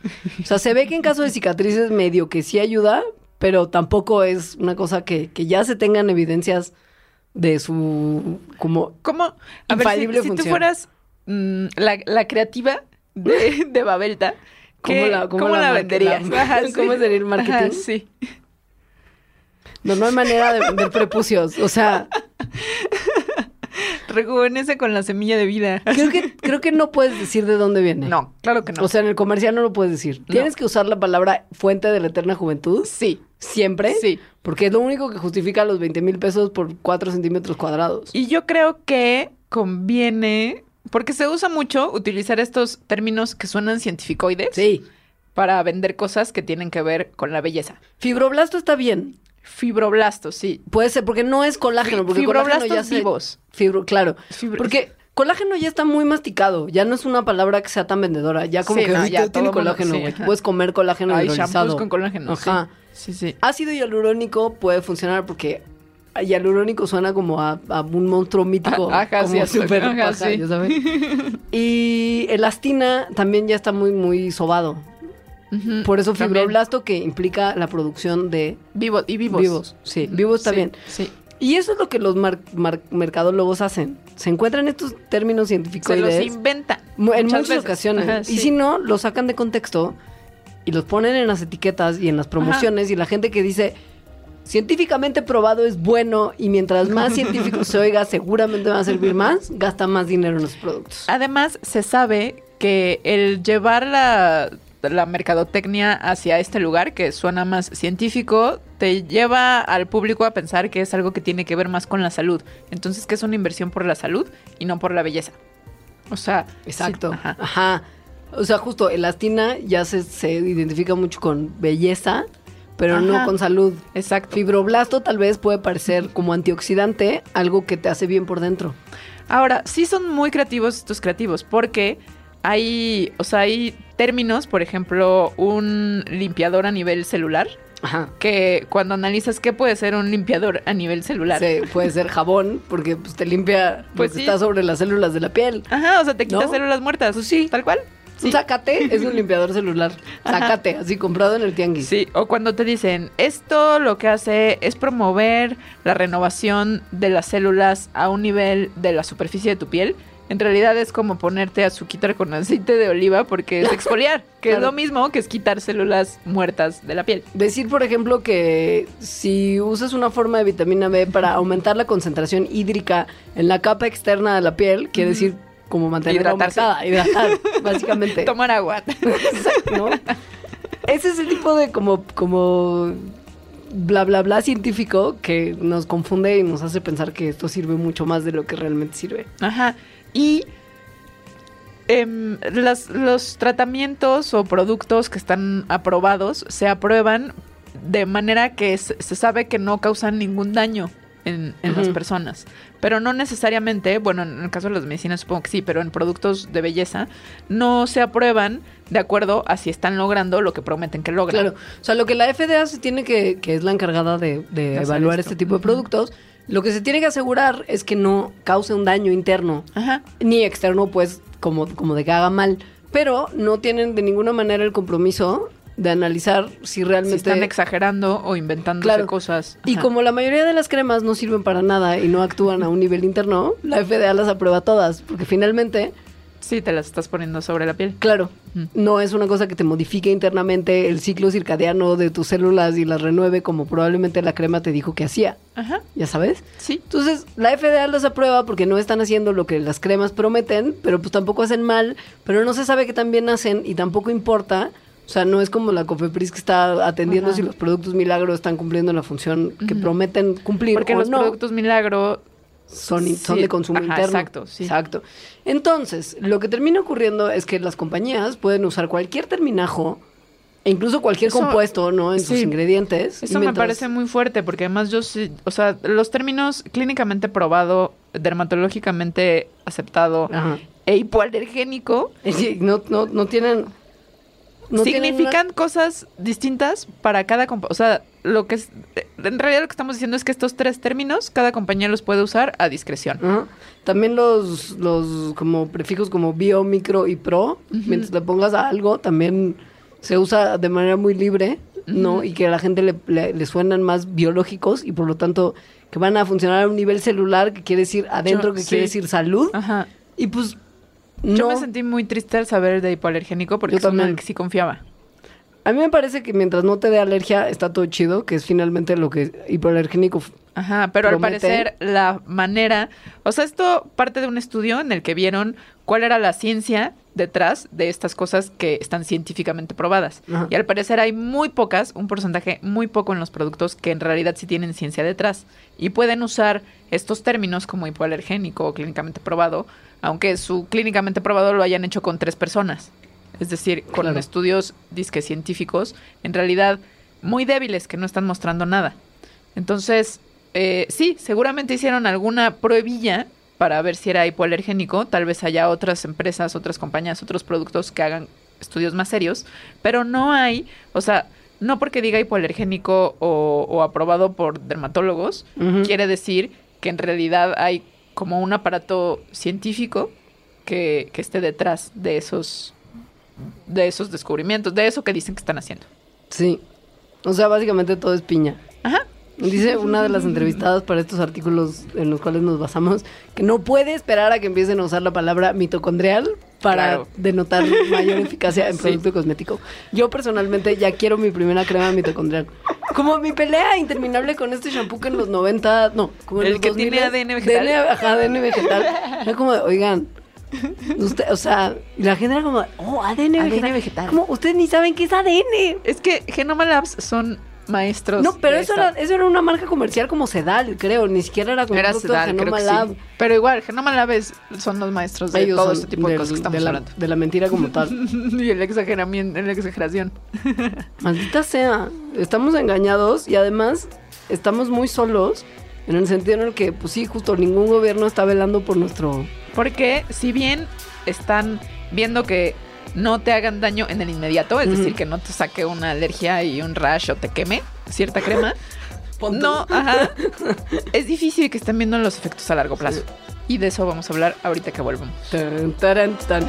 O sea, se ve que en caso de cicatrices medio que sí ayuda, pero tampoco es una cosa que, que ya se tengan evidencias de su como ¿Cómo? A ver, si, Infalible si tú función. fueras mm, la, la creativa de, [laughs] de Babelta, ¿Cómo ¿qué- la- cómo cómo la venderías? [laughs] cómo sería el marketing? Ajá, sí. no, no hay manera de vender prepucios. O sea, [laughs] Rejuvenece con la semilla de vida. creo que, [laughs] creo que no puedes decir de dónde viene. No, claro que no. O sea, en el comercial no lo puedes decir. No. Tienes que usar la palabra fuente de la eterna juventud sí, siempre. sí. Porque es lo único que justifica los 20 mil pesos por 4 centímetros cuadrados. Y yo creo que conviene, porque se usa mucho utilizar estos términos que suenan cientificoides Sí. para vender cosas que tienen que ver con la belleza. Fibroblasto está bien. Fibroblastos, sí. Puede ser, porque no es colágeno. Porque Fibroblastos colágeno ya se- vivos. Fibro, claro. Porque colágeno ya está muy masticado. Ya no es una palabra que sea tan vendedora. Ya como Sí, que no, ya tiene todo mundo- colágeno, güey. Puedes comer colágeno Hay hidrolizado. con colágeno. Ajá. Sí, sí. Ácido hialurónico puede funcionar porque hialurónico suena como a, a un monstruo mítico. [laughs] Ajá, como sí, [laughs] súper Ajá, paja, sí. ya sabes. Y elastina también ya está muy, muy sobado. Por eso también. fibroblasto que implica la producción de Vivos y vivos. vivos. Sí, vivos Sí, también. Sí. Y eso es lo que los mar- mar- mercadólogos hacen. Se encuentran estos términos científicos Se los inventan. en muchas, veces. ocasiones. Ajá, Y sí. si no, los sacan de contexto y los ponen en las etiquetas y en las promociones y la gente que dice científicamente probado es bueno y mientras más científico se oiga seguramente va a servir más, gasta más dinero en los productos. Además, se sabe que el llevar la, la mercadotecnia hacia este lugar, que suena más científico, te lleva al público a pensar que es algo que tiene que ver más con la salud. Entonces, que es una inversión por la salud y no por la belleza. O sea, Exacto. sí, ajá. ajá. O sea, justo elastina ya se, se identifica mucho con belleza, pero no con salud. Exacto. Fibroblasto tal vez puede parecer como antioxidante, algo que te hace bien por dentro. Ahora, sí son muy creativos estos creativos, porque hay, o sea, hay términos, por ejemplo, un limpiador a nivel celular, Ajá. que cuando analizas qué puede ser un limpiador a nivel celular. Sí, puede ser jabón, porque pues, te limpia Pues lo que sí. está sobre las células de la piel. Ajá, o sea, te quita ¿No? células muertas. Pues sí. Tal cual. Un zacate es un [laughs] limpiador celular. Ajá. Zacate, así comprado en el tianguis. Sí, o cuando te dicen, esto lo que hace es promover la renovación de las células a un nivel de la superficie de tu piel. En realidad es como ponerte azuquitar con aceite de oliva porque es exfoliar, [laughs] que es lo mismo que es quitar células muertas de la piel. Decir, por ejemplo, que si usas una forma de vitamina B para aumentar la concentración hídrica en la capa externa de la piel, quiere decir como mantenerla Hidratarse. aumentada, hidratar, [laughs] básicamente. Tomar agua. [laughs] ¿no? Ese es el tipo de como, como bla bla bla científico que nos confunde y nos hace pensar que esto sirve mucho más de lo que realmente sirve. Ajá. Y em, las- los tratamientos o productos que están aprobados se aprueban de manera que se, se sabe que no causan ningún daño en, en las personas. Pero no necesariamente, bueno, en el caso de las medicinas supongo que sí, pero en productos de belleza no se aprueban de acuerdo a si están logrando lo que prometen que logran. Claro, o sea, lo que la FDA se tiene que, que es la encargada de, de evaluar esto. este tipo de productos, lo que se tiene que asegurar es que no cause un daño interno Ajá. ni externo, pues, como, como de que haga mal. Pero no tienen de ninguna manera el compromiso de analizar si Si realmente... están exagerando o inventándose Claro. cosas. Y como la mayoría de las cremas no sirven para nada y no actúan a un nivel interno, la FDA las aprueba todas, porque finalmente, Sí, te las estás poniendo sobre la piel. claro, Mm. no es una cosa que te modifique internamente el ciclo circadiano de tus células y las renueve como probablemente la crema te dijo que hacía, Ajá. ¿ya sabes? Sí. Entonces, la FDA las aprueba porque no están haciendo lo que las cremas prometen, pero pues tampoco hacen mal, pero no se sabe qué tan bien hacen y tampoco importa. O sea, no es como la Cofepris que está atendiendo Ajá. si los productos milagros están cumpliendo la función que prometen cumplir Porque o los no. productos milagro son, son de consumo ajá, interno. exacto, sí. Exacto. Entonces, lo que termina ocurriendo es que las compañías pueden usar cualquier terminajo, e incluso cualquier Eso- compuesto, ¿no? En sus ingredientes. Eso me parece muy fuerte porque además yo sí, o sea, los términos clínicamente probado, dermatológicamente aceptado Ajá. e hipoalergénico Sí, no, no, no tienen... no tienen significan cosas distintas para cada compañía. O sea, lo que es, en realidad lo que estamos diciendo es que estos tres términos cada compañía los puede usar a discreción. También los, los como prefijos como bio, micro y pro, mientras le pongas a algo, también se usa de manera muy libre, ¿no? Y que a la gente le, le- le suenan más biológicos y por lo tanto que van a funcionar a un nivel celular, que quiere decir adentro, Yo- que sí. quiere decir salud. Ajá. Y pues Yo no. me sentí muy triste al saber de hipoalergénico porque Yo es también. el que sí confiaba. A mí me parece que mientras no te dé alergia está todo chido, que es finalmente lo que hipoalergénico Ajá, pero promete. al parecer la manera, o sea, esto parte de un estudio en el que vieron cuál era la ciencia detrás de estas cosas que están científicamente probadas. Ajá. Y al parecer hay muy pocas, un porcentaje muy poco en los productos que en realidad sí tienen ciencia detrás y pueden usar estos términos como hipoalergénico o clínicamente probado, aunque su clínicamente probado lo hayan hecho con tres personas. Es decir, con Claro. estudios disque científicos, en realidad muy débiles que no están mostrando nada. Entonces, eh, sí, seguramente hicieron alguna pruebilla para ver si era hipoalergénico. Tal vez haya otras empresas, otras compañías, otros productos que hagan estudios más serios, pero no hay, o sea, no porque diga hipoalergénico o, o aprobado por dermatólogos, quiere decir que en realidad hay como un aparato científico que, que esté detrás de esos de esos descubrimientos, de eso que dicen que están haciendo. Sí. O sea, básicamente todo es piña. Ajá. Dice una de las entrevistadas para estos artículos en los cuales nos basamos que no puede esperar a que empiecen a usar la palabra mitocondrial para Claro. denotar [laughs] mayor eficacia en Sí. producto cosmético. Yo personalmente ya quiero mi primera crema mitocondrial. Como mi pelea interminable con este shampoo que en los 90, no, como en El los que tiene 2000s, ADN vegetal. DNA, ajá, ADN vegetal. Era como, de, oigan, usted, o sea, la gente era como, oh, ADN, ADN vegetal. vegetal. Como, ustedes ni saben qué es ADN. Es que Genoma Labs son maestros. No, pero eso esta- era, eso era una marca comercial como Sedal, creo. Ni siquiera era como Era Sedal, creo que Lab. sí. Pero igual, Genoma Lab es- son los maestros de Ellos todo este tipo de cosas que estamos de la, hablando. de la mentira como tal. [laughs] y el exageramiento, la exageración. [laughs] Maldita sea. Estamos engañados y además estamos muy solos en el sentido en el que, pues sí, justo ningún gobierno está velando por nuestro. Porque si bien están viendo que no te hagan daño en el inmediato, es decir, que no te saque una alergia y un rash o te queme cierta crema, [laughs] no, ajá, es difícil que estén viendo los efectos a largo plazo. Y de eso vamos a hablar ahorita que volvamos. Tan, taran, tan.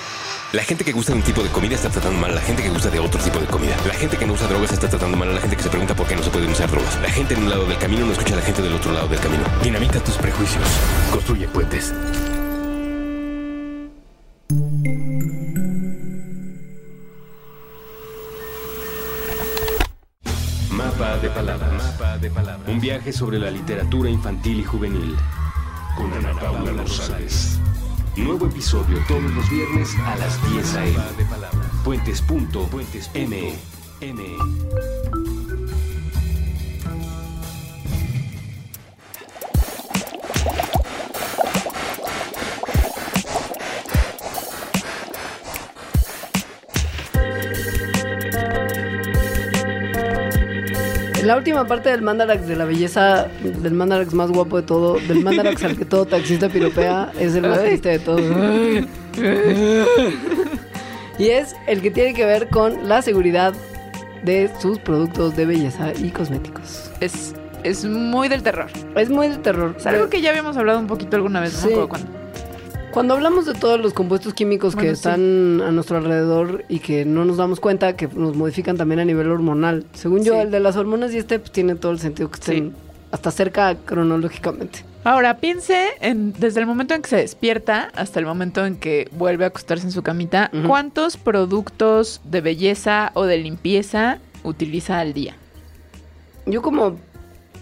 La gente que gusta de un tipo de comida está tratando mal a la gente que gusta de otro tipo de comida. La gente que no usa drogas está tratando mal a la gente que se pregunta por qué no se pueden usar drogas. La gente en un lado del camino no escucha a la gente del otro lado del camino. Dinamita tus prejuicios. Construye puentes. Mapa de palabras. Mapa de palabras. Un viaje sobre la literatura infantil y juvenil. Con Ana Paula Rosales. Nuevo episodio todos los viernes a las 10 a.m. Puentes.me. La última parte del Mandarax de la belleza, del Mandarax más guapo de todo, del Mandarax al que todo taxista piropea, es el más triste de todos. y es el que tiene que ver con la seguridad de sus productos de belleza y cosméticos. Es, es muy del terror. Es muy de terror. Es algo que ya habíamos hablado un poquito alguna vez, no Sí. cuándo. Cuando hablamos de todos los compuestos químicos que sí. están a nuestro alrededor y que no nos damos cuenta que nos modifican también a nivel hormonal. Según yo, Sí. el de las hormonas y este pues, tiene todo el sentido que estén Sí. hasta cerca cronológicamente. Ahora, piense en, desde el momento en que se despierta hasta el momento en que vuelve a acostarse en su camita. ¿cuántos productos de belleza o de limpieza utiliza al día? Yo como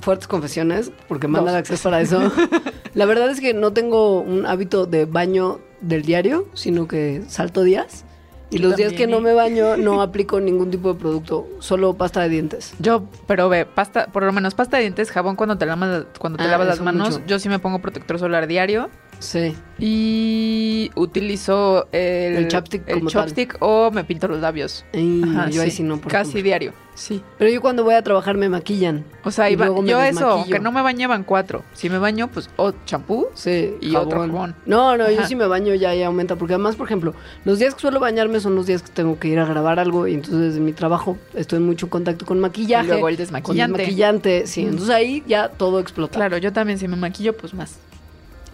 fuertes confesiones, porque manda Dos. acceso para eso. [laughs] La verdad es que no tengo un hábito de baño del diario, sino que salto días. Y Yo los días que no ¿eh? me baño no [laughs] aplico ningún tipo de producto, solo pasta de dientes. Yo, pero ve, pasta, por lo menos pasta de dientes, jabón cuando te lavas, cuando te Ah, lavas las manos. mucho. Yo sí me pongo protector solar diario Sí. y utilizo el, El chapstick el como tal. chopstick o me pinto los labios. Ajá, yo ahí sí no, por Casi ejemplo. diario, sí. Pero yo cuando voy a trabajar me maquillan. O sea, Y iba- luego me yo eso, que no me bañaban cuatro. Si me baño, pues o champú. Sí, Y otro jabón. No, no, yo sí me baño ya y aumenta. Porque además, por ejemplo, los días que suelo bañarme son los días que tengo que ir a grabar algo. Y entonces en mi trabajo estoy en mucho contacto con maquillaje. Y luego el Con desmaquillante. desmaquillante, sí. Entonces ahí ya todo explota. Claro, yo también si me maquillo, pues más.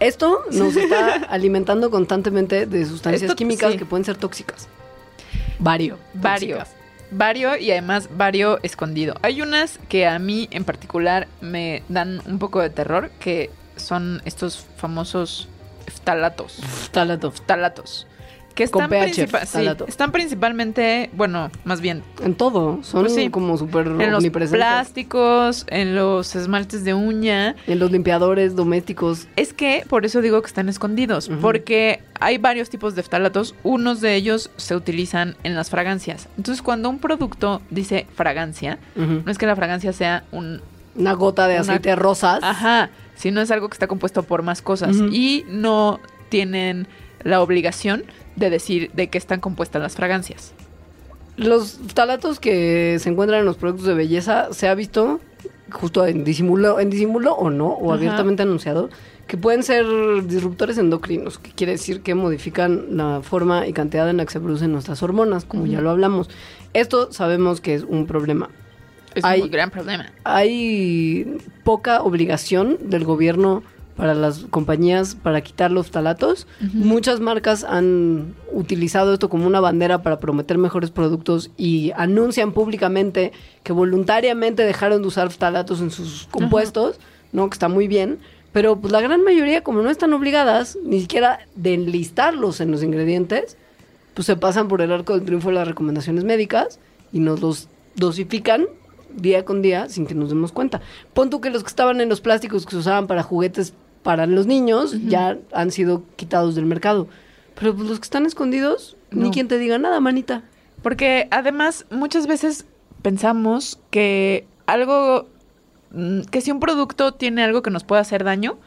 Esto nos está alimentando constantemente de sustancias Esto, químicas sí. que pueden ser tóxicas. Vario. Vario. tóxicas. Vario y además vario escondido. Hay unas que a mí en particular me dan un poco de terror, que son estos famosos ftalatos. Talato. Ftalatos. Que Con están, pH, principal- sí, están principalmente, bueno, más bien En todo. Son Pues sí. como súper en los plásticos, en los esmaltes de uña. En los limpiadores domésticos. Es que por eso digo que están escondidos, porque hay varios tipos de ftalatos, unos de ellos se utilizan en las fragancias. Entonces, cuando un producto dice fragancia, no es que la fragancia sea un Una gota de Una- aceite de rosas. ajá, sino es algo que está compuesto por más cosas y no tienen la obligación de decir de qué están compuestas las fragancias. Los talatos que se encuentran en los productos de belleza se ha visto justo en disimulo, en disimulo o no, o Ajá. abiertamente anunciado, que pueden ser disruptores endocrinos, que quiere decir que modifican la forma y cantidad en la que se producen nuestras hormonas, como ya lo hablamos. Esto sabemos que es un problema. Es Hay- un gran problema. Hay poca obligación del gobierno para las compañías para quitar los talatos. Muchas marcas han utilizado esto como una bandera para prometer mejores productos y anuncian públicamente que voluntariamente dejaron de usar talatos en sus compuestos, ¿no? Que está muy bien. Pero pues la gran mayoría, como no están obligadas ni siquiera de enlistarlos en los ingredientes, pues se pasan por el arco del triunfo de las recomendaciones médicas y nos los dosifican día con día sin que nos demos cuenta. Pon tú que los que estaban en los plásticos que se usaban para juguetes para los niños ya han sido quitados del mercado. Pero pues, los que están escondidos, ni quien te diga nada, manita. Porque además muchas veces pensamos que algo, mm, que si un producto tiene algo que nos puede hacer daño,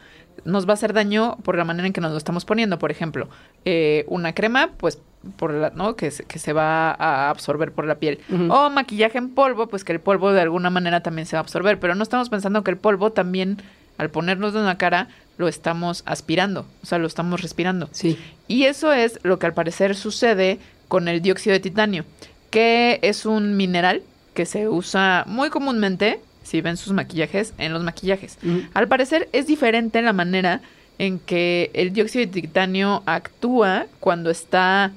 nos va a hacer daño por la manera en que nos lo estamos poniendo. Por ejemplo, eh, una crema, pues, por la, ¿no? Que, se- que se va a absorber por la piel. O maquillaje en polvo, pues que el polvo de alguna manera también se va a absorber. Pero no estamos pensando que el polvo también, al ponernos en la cara, lo estamos aspirando. O sea, lo estamos respirando. Sí. Y eso es lo que al parecer sucede con el dióxido de titanio, que es un mineral que se usa muy comúnmente, si ven sus maquillajes, en los maquillajes. Al parecer es diferente la manera en que el dióxido de titanio actúa cuando está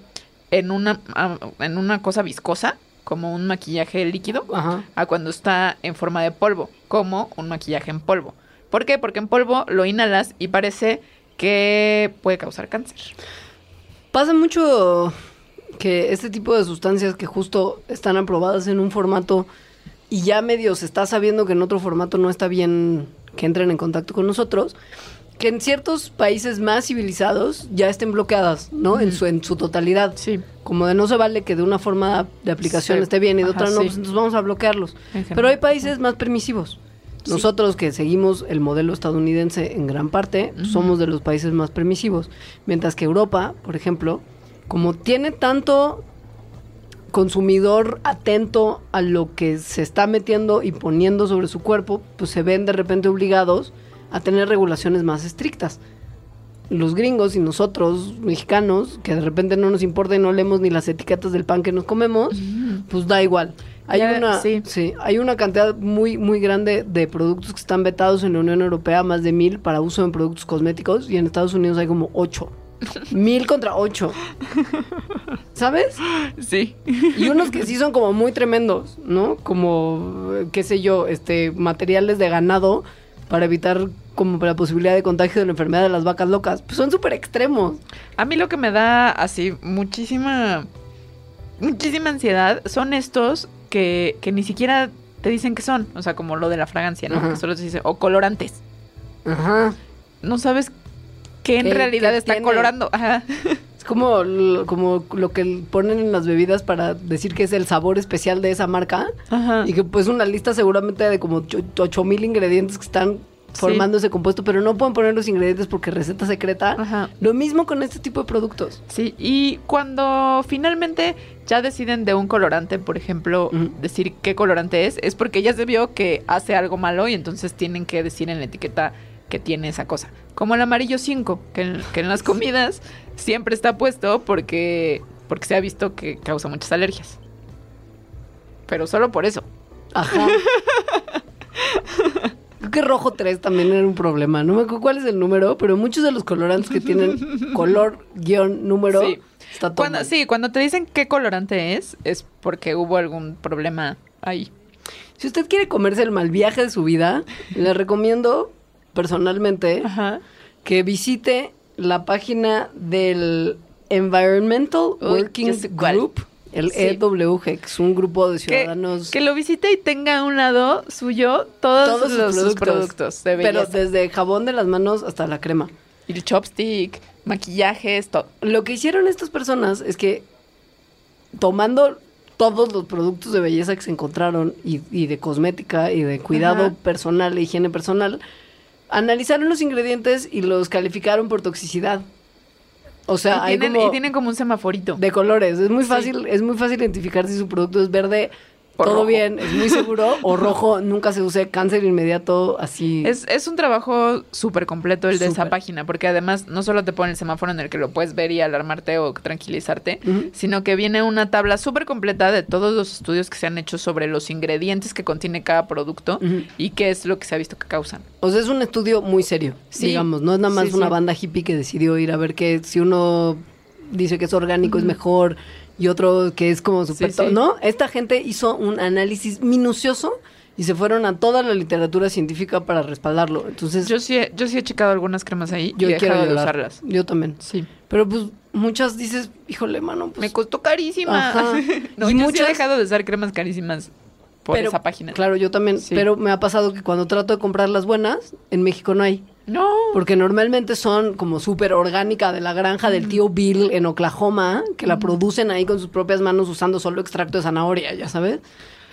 en una, ah, en una cosa viscosa, como un maquillaje líquido, Ajá. a cuando está en forma de polvo, como un maquillaje en polvo. ¿Por qué? Porque en polvo lo inhalas y parece que puede causar cáncer. Pasa mucho que este tipo de sustancias que justo están aprobadas en un formato y ya medio se está sabiendo que en otro formato no está bien que entren en contacto con nosotros, que en ciertos países más civilizados ya estén bloqueadas, ¿no? En su en su totalidad. Sí. Como de no se vale que de una forma de aplicación Sí. esté bien y de Ajá, otra no, sí. pues entonces vamos a bloquearlos. Pero hay países más permisivos. Sí. Nosotros que seguimos el modelo estadounidense en gran parte, somos de los países más permisivos. Mientras que Europa, por ejemplo, como tiene tanto consumidor atento a lo que se está metiendo y poniendo sobre su cuerpo, pues se ven de repente obligados a tener regulaciones más estrictas. Los gringos y nosotros, mexicanos, que de repente no nos importa y no leemos ni las etiquetas del pan que nos comemos, pues da igual. Hay Ya, una, sí. sí, hay una cantidad muy, muy grande de productos que están vetados en la Unión Europea, más de mil para uso en productos cosméticos, y en Estados Unidos hay como ocho. [laughs] Mil contra ocho. ¿Sabes? Sí. Y unos que sí son como muy tremendos, ¿no? Como, qué sé yo, este, materiales de ganado para evitar como la posibilidad de contagio de la enfermedad de las vacas locas. Pues son súper extremos. A mí lo que me da así muchísima, muchísima ansiedad son estos que, que ni siquiera te dicen que son. O sea, como lo de la fragancia, ¿no? Que solo te dice, o colorantes. Ajá. No sabes qué en ¿Qué- realidad qué está tiene? colorando. Ajá. Es como, l- como lo que ponen en las bebidas para decir que es el sabor especial de esa marca. Ajá. Y que pues una lista seguramente de como ocho mil ingredientes que están formando ese compuesto, pero no pueden poner los ingredientes porque receta secreta. Ajá. Lo mismo con este tipo de productos. Sí, y cuando finalmente ya deciden de un colorante, por ejemplo, decir qué colorante es, es porque ya se vio que hace algo malo y entonces tienen que decir en la etiqueta que tiene esa cosa. Como el amarillo 5, que en, que en las [laughs] comidas siempre está puesto porque, porque se ha visto que causa muchas alergias. Pero solo por eso. Ajá. [laughs] Que rojo 3 también era un problema. No me acuerdo cuál es el número, pero muchos de los colorantes que tienen [laughs] color guion número Sí. está todo Cuando, mal. sí, cuando te dicen qué colorante es, es porque hubo algún problema ahí. Si usted quiere comerse el mal viaje de su vida, le recomiendo personalmente Ajá. que visite la página del Environmental Working. Group, el Sí. EWG, que es un grupo de ciudadanos. que lo visite y tenga a un lado suyo todos, todos sus los, productos, productos de pero desde jabón de las manos hasta la crema. Y el chopstick, maquillajes, todo. Lo que hicieron estas personas es que tomando todos los productos de belleza que se encontraron y, y de cosmética y de cuidado Ajá. personal e higiene personal, analizaron los ingredientes y los calificaron por toxicidad. O sea, y, hay tienen, como y tienen como un semaforito. de colores. Es muy Sí. fácil, es muy fácil identificar si su producto es verde todo rojo. bien, es muy seguro, o [laughs] rojo, nunca se use, cáncer inmediato, así. Es, es un trabajo súper completo el de esa página, porque además no solo te pone el semáforo en el que lo puedes ver y alarmarte o tranquilizarte, sino que viene una tabla súper completa de todos los estudios que se han hecho sobre los ingredientes que contiene cada producto y qué es lo que se ha visto que causan. O sea, es un estudio muy serio, Sí. digamos, no es nada más Sí, una sí. banda hippie que decidió ir a ver que si uno dice que es orgánico es mejor y otro que es como super... Sí, sí. ¿No? Esta gente hizo un análisis minucioso y se fueron a toda la literatura científica para respaldarlo. Entonces, Yo sí, he, yo sí he checado algunas cremas ahí yo y he quiero dejado de llorar. usarlas. Yo también. Sí. Pero pues muchas dices, híjole, mano, pues... Me costó carísima. Ajá. [laughs] no, Y yo sí he dejado de usar cremas carísimas por pero- esa página. Claro, yo también. Sí. Pero me ha pasado que cuando trato de comprar las buenas, en México no hay. No. Porque normalmente son como súper orgánica de la granja del tío Bill en Oklahoma, que la producen ahí con sus propias manos usando solo extracto de zanahoria, ya sabes.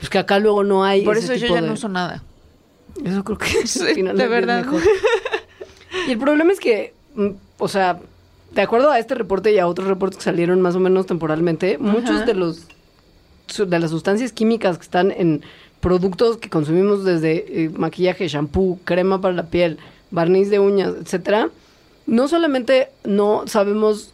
Pues que acá luego no hay. Por ese eso yo ya de- no uso nada. Eso creo que [laughs] Sí, al final de es verdad. mejor. Y el problema es que, mm, o sea, de acuerdo a este reporte y a otros reportes que salieron más o menos temporalmente, muchos de los de las sustancias químicas que están en productos que consumimos desde eh, maquillaje, shampoo, crema para la piel, barniz de uñas, etcétera, no solamente no sabemos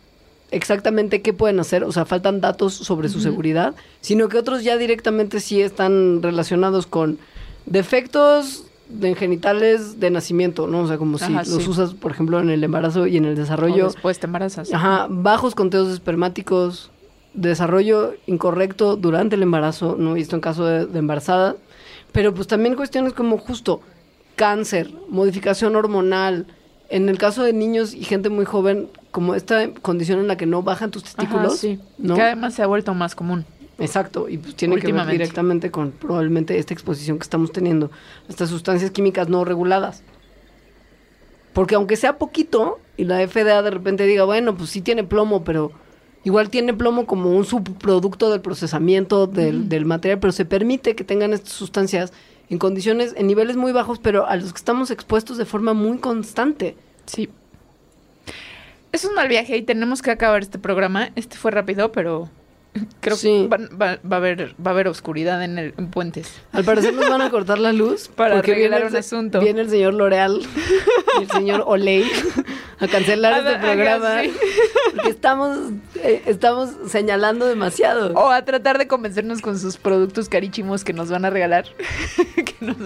exactamente qué pueden hacer, o sea, faltan datos sobre su seguridad, sino que otros ya directamente sí están relacionados con defectos de genitales de nacimiento, ¿no? O sea, como Ajá, si los usas, por ejemplo, en el embarazo y en el O desarrollo. después te embarazas. Ajá, bajos conteos espermáticos, desarrollo incorrecto durante el embarazo, ¿no? Y esto en caso de, de embarazada. Pero pues también cuestiones como justo cáncer, modificación hormonal. En el caso de niños y gente muy joven, como esta condición en la que no bajan tus Ajá, testículos, sí. ¿no? Que además se ha vuelto más común. Exacto, y pues tiene que ver directamente con probablemente esta exposición que estamos teniendo, estas sustancias químicas no reguladas. Porque aunque sea poquito, y la FDA de repente diga, bueno, pues sí tiene plomo, pero igual tiene plomo como un subproducto del procesamiento del, del material, pero se permite que tengan estas sustancias en condiciones, en niveles muy bajos, pero a los que estamos expuestos de forma muy constante. Sí. Es un mal viaje y tenemos que acabar este programa. Este fue rápido, pero [laughs] creo Sí. que va, va a haber, va a haber oscuridad en, el, en puentes. Al parecer nos van a cortar la luz [laughs] Para arreglar viene el un asunto. Viene el señor L'Oreal y el señor [laughs] Olay a cancelar Ajá, este programa sí. [laughs] porque estamos eh, estamos señalando demasiado. O a tratar de convencernos con sus productos carichimos que nos van a regalar. [laughs] Que nos-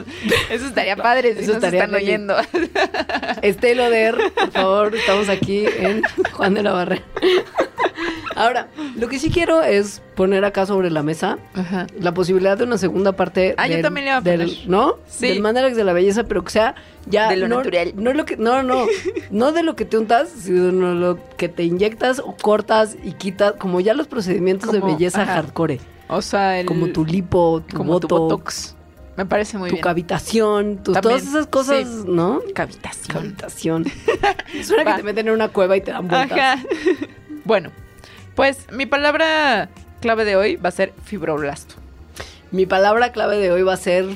Eso estaría padre si Eso nos estaría están oyendo. Estela Oder, por favor, estamos aquí en Juan de la Barrera. [laughs] Ahora, lo que sí quiero es poner acá sobre la mesa Ajá. la posibilidad de una segunda parte Ah, yo del- también le iba a del- poner. ¿no? Sí. Del Mandarax de la belleza, pero que sea ya De lo no, natural. No lo que no, no, [laughs] no de lo que te untas, sino lo que te inyectas o cortas y quitas, como ya los procedimientos de belleza ajá. hardcore, O sea, el, como tu lipo, tu como tu botox, botox. Me parece muy tu bien. cavitación, tus, También, todas esas cosas, sí. ¿no? Cavitación. Cavitación. [laughs] Suena que Va. te meten en una cueva y te dan vueltas. Ajá. [laughs] Bueno, pues mi palabra clave de hoy va a ser fibroblasto. Mi palabra clave de hoy va a ser. [laughs]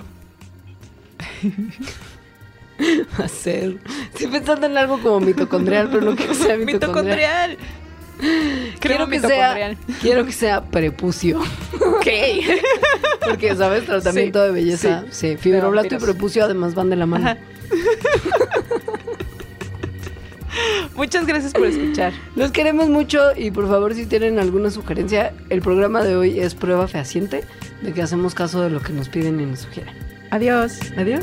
va a ser. Estoy pensando en algo como mitocondrial, pero no quiero que sea mitocondrial. Mitocondrial. Quiero que, sea, mitocondrial. quiero que sea prepucio. Ok. [laughs] Porque, ¿sabes? Tratamiento Sí, de belleza. Sí, De fibroblasto y prepucio además van de la mano. [laughs] [laughs] Muchas gracias por escuchar. Los queremos mucho y por favor, si tienen alguna sugerencia, el programa de hoy es prueba fehaciente de que hacemos caso de lo que nos piden y nos sugieren. Adiós. Adiós.